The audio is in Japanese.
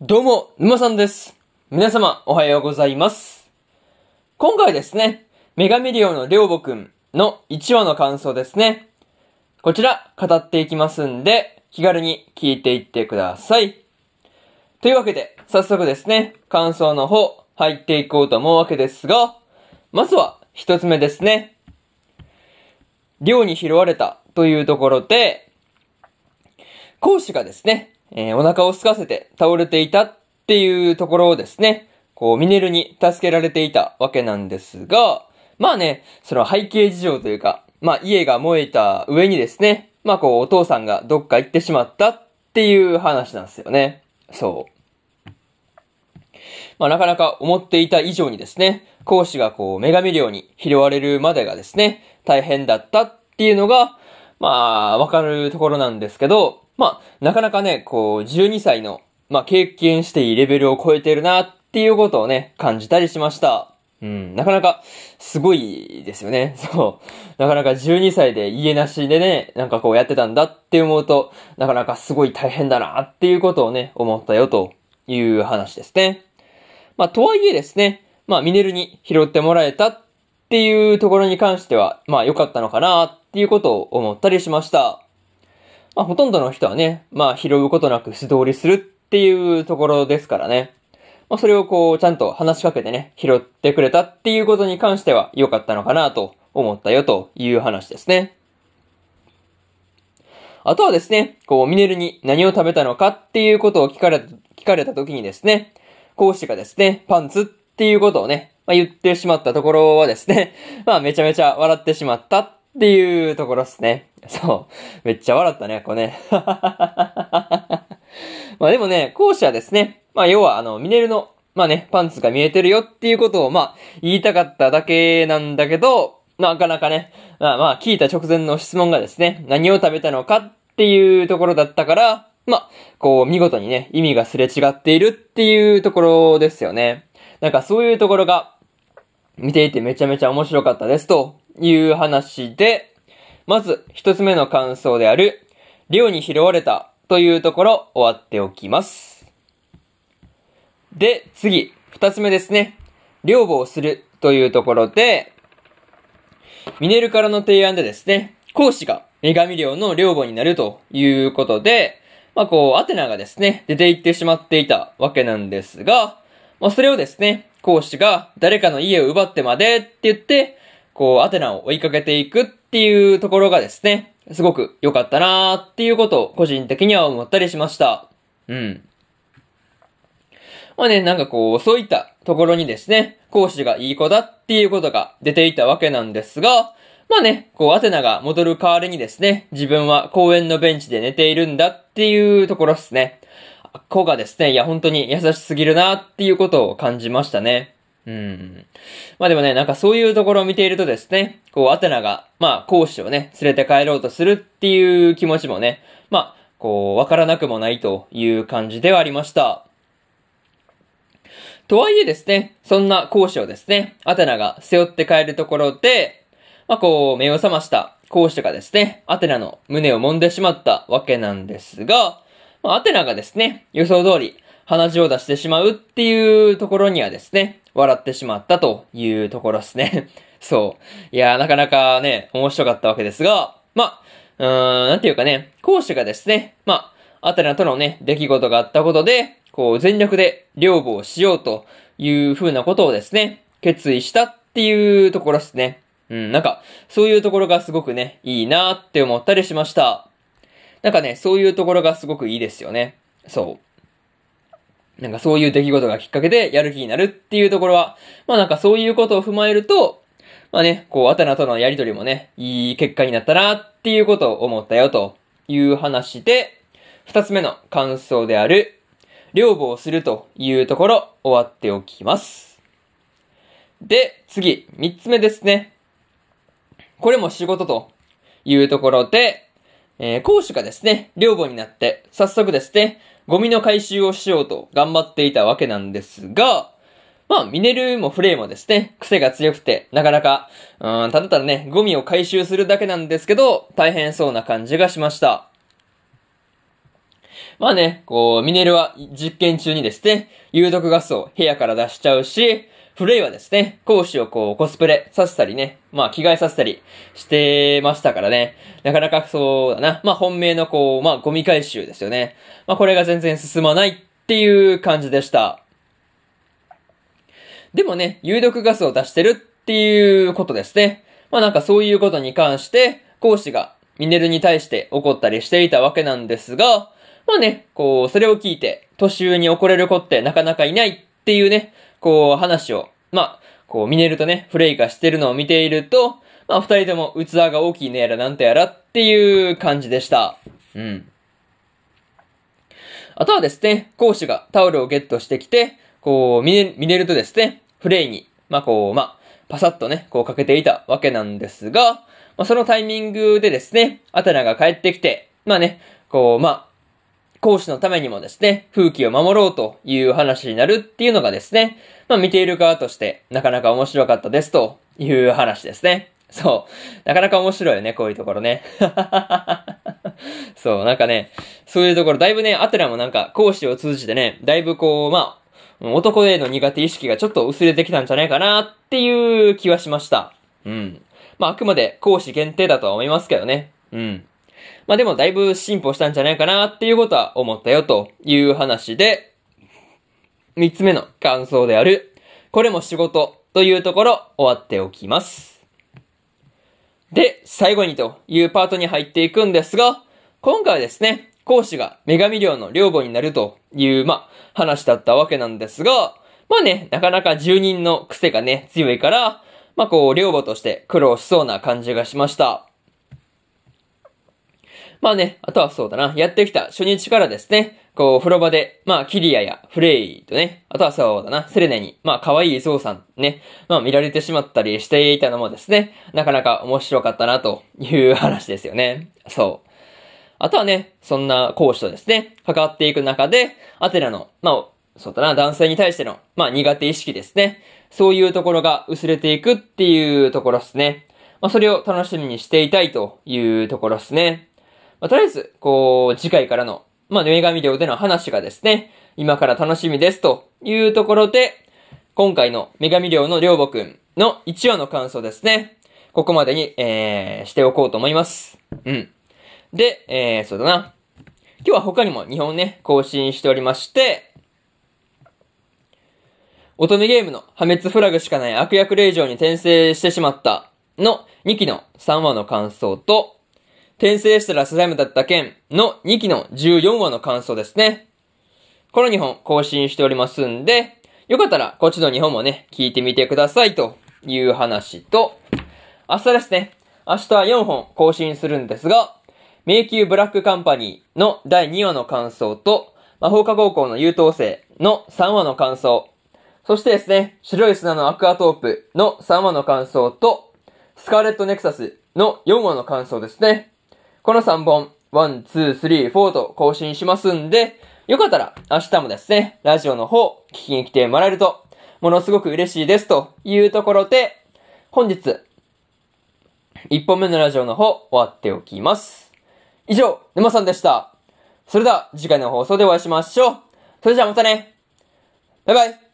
どうも、沼さんです。皆様、おはようございます。今回ですね、女神寮のりょうぼくんの1話の感想ですね。こちら、語っていきますんで、気軽に聞いていってください。というわけで、早速ですね、感想の方、入っていこうと思うわけですが、まずは、一つ目ですね。寮に拾われたというところで、講師がですね、えーお腹を空かせて倒れていたっていうところをですね、こう、ミネルに助けられていたわけなんですが、まあね、その背景事情というか、まあ家が燃えた上にですね、まあこう、お父さんがどっか行ってしまったっていう話なんですよね。そう。まあなかなか思っていた以上にですね、講師がこう、女神寮に拾われるまでがですね、大変だったっていうのが、まあ、わかるところなんですけど、まあ、なかなかね、こう、12歳の、まあ、経験していいレベルを超えてるなっていうことをね、感じたりしました。うん、なかなか、すごいですよね。そう。なかなか12歳で家なしでね、なんかこうやってたんだって思うと、なかなかすごい大変だなっていうことをね、思ったよという話ですね。まあ、とはいえですね、まあ、ミネルに拾ってもらえたっていうところに関しては、まあ、良かったのかなっていうことを思ったりしました。まあ、ほとんどの人はね、まあ、拾うことなく素通りするっていうところですからね。まあ、それをこう、ちゃんと話しかけてね、拾ってくれたっていうことに関しては良かったのかなと思ったよという話ですね。あとはですね、こう、ミネルに何を食べたのかっていうことを聞かれた、聞かれた時にですね、講師がですね、パンツっていうことをね、まあ、言ってしまったところはですね、まあめちゃめちゃ笑ってしまったっていうところですね。そう。めっちゃ笑ったね、これね。まあでもね、講師はですね、まあ要はあの、ミネルの、まあね、パンツが見えてるよっていうことを、まあ、言いたかっただけなんだけど、なかなかね、まあまあ、聞いた直前の質問がですね、何を食べたのかっていうところだったから、まあ、こう、見事にね、意味がすれ違っているっていうところですよね。なんかそういうところが、見ていてめちゃめちゃ面白かったですという話で、まず一つ目の感想である、寮に拾われたというところ終わっておきます。で、次、二つ目ですね。寮母をするというところで、ミネルからの提案でですね、講師が女神寮の寮母になるということで、まあこう、アテナがですね、出て行ってしまっていたわけなんですが、まあそれをですね、講師が誰かの家を奪ってまでって言って、こう、アテナを追いかけていくっていうところがですね、すごく良かったなーっていうことを個人的には思ったりしました。うん。まあね、なんかこう、そういったところにですね、講師がいい子だっていうことが出ていたわけなんですが、まあね、こう、アテナが戻る代わりにですね、自分は公園のベンチで寝ているんだっていうところですね。子がですね、いや、本当に優しすぎるなっていうことを感じましたね。うん。まあでもね、なんかそういうところを見ているとですね、こう、アテナが、まあ、講師をね、連れて帰ろうとするっていう気持ちもね、まあ、こう、わからなくもないという感じではありました。とはいえですね、そんな講師をですね、アテナが背負って帰るところで、まあこう、目を覚ました講師がですね、アテナの胸を揉んでしまったわけなんですが、まあ、アテナがですね、予想通り鼻血を出してしまうっていうところにはですね、笑ってしまったというところですね。そう。いやー、なかなかね、面白かったわけですが、まあ、うーん、なんていうかね、講師がですね、まあ、アテナとのね、出来事があったことで、こう、全力で両母をしようという風なことをですね、決意したっていうところですね。うん、なんか、そういうところがすごくね、いいなって思ったりしました。なんかね、そういうところがすごくいいですよね。そう。なんかそういう出来事がきっかけでやる気になるっていうところは、まあなんかそういうことを踏まえると、まあね、こう、アテナとのやりとりもね、いい結果になったなっていうことを思ったよという話で、二つ目の感想である、両母をするというところ終わっておきます。で、次、三つ目ですね。これも仕事というところで、えー講師がですね、両母になって、早速ですね、ゴミの回収をしようと頑張っていたわけなんですが、まあ、ミネルもフレイもですね、癖が強くて、なかなか、うん、ただただね、ゴミを回収するだけなんですけど、大変そうな感じがしました。まあね、こう、ミネルは実験中にですね、有毒ガスを部屋から出しちゃうし、フレイはですね、講師をこう、コスプレさせたりね、まあ、着替えさせたりしてましたからね、なかなかそうだな、まあ、本命のこう、まあ、ゴミ回収ですよね。まあ、これが全然進まないっていう感じでした。でもね、有毒ガスを出してるっていうことですね。まあなんかそういうことに関して、講師がミネルに対して怒ったりしていたわけなんですが、まあね、こう、それを聞いて、年上に怒れる子ってなかなかいないっていうね、こう、話を、まあ、こう、ミネルとね、フレイがしてるのを見ていると、まあ、二人とも器が大きいねやらなんとやらっていう感じでした。うん。あとはですね、講師がタオルをゲットしてきて、こう、ミネミネルとですね、フレイに、まあこう、まあ、パサッとね、こうかけていたわけなんですが、まあそのタイミングでですね、アテナが帰ってきて、まあね、こう、まあ、講師のためにもですね、風紀を守ろうという話になるっていうのがですね、まあ見ている側としてなかなか面白かったですという話ですね。そう。なかなか面白いよね、こういうところね。そう、なんかね、そういうところ、だいぶね、アテナもなんか講師を通じてね、だいぶこう、まあ、男への苦手意識がちょっと薄れてきたんじゃないかなっていう気はしました。うん。まあ、あくまで講師限定だとは思いますけどね。うん。まあでもだいぶ進歩したんじゃないかなっていうことは思ったよという話で、三つ目の感想である、これも仕事というところ終わっておきます。で、最後にというパートに入っていくんですが、今回はですね、講師が女神寮の寮母になるという、まあ、話だったわけなんですが、まあね、なかなか住人の癖がね、強いから、まあこう、寮母として苦労しそうな感じがしました。まあね、あとはそうだな、やってきた初日からですね、こう、風呂場で、まあ、キリアやフレイとね、あとはそうだな、セレネに、まあ、可愛いゾウさんね、まあ、見られてしまったりしていたのもですね、なかなか面白かったな、という話ですよね。そう。あとはね、そんな講師とですね、関わっていく中で、アテナの、まあ、そうだな、男性に対しての、まあ、苦手意識ですね。そういうところが薄れていくっていうところですね。まあ、それを楽しみにしていたいというところですね。まあ、とりあえず、こう、次回からの、まあ、女神寮での話がですね、今から楽しみですというところで、今回の女神寮の寮母くんの1話の感想ですね。ここまでに、えー、しておこうと思います。うん。で、えー、そうだな。今日は他にも2本ね、更新しておりまして、乙女ゲームの破滅フラグしかない悪役令状に転生してしまったの2期の3話の感想と、転生したらスライムだった件の2期の14話の感想ですね。この2本更新しておりますんで、よかったらこっちの2本もね、聞いてみてくださいという話と、明日ですね、明日は4本更新するんですが、迷宮ブラックカンパニーの第2話の感想と、魔法科高校の優等生の3話の感想、そしてですね、白い砂のアクアトープの3話の感想と、スカーレットネクサスの4話の感想ですね。この3本、1、2、3、4と更新しますんで、よかったら明日もですね、ラジオの方、聞きに来てもらえると、ものすごく嬉しいですというところで、本日、1本目のラジオの方、終わっておきます。以上、沼さんでした。それでは、次回の放送でお会いしましょう。それじゃあまたね。バイバイ。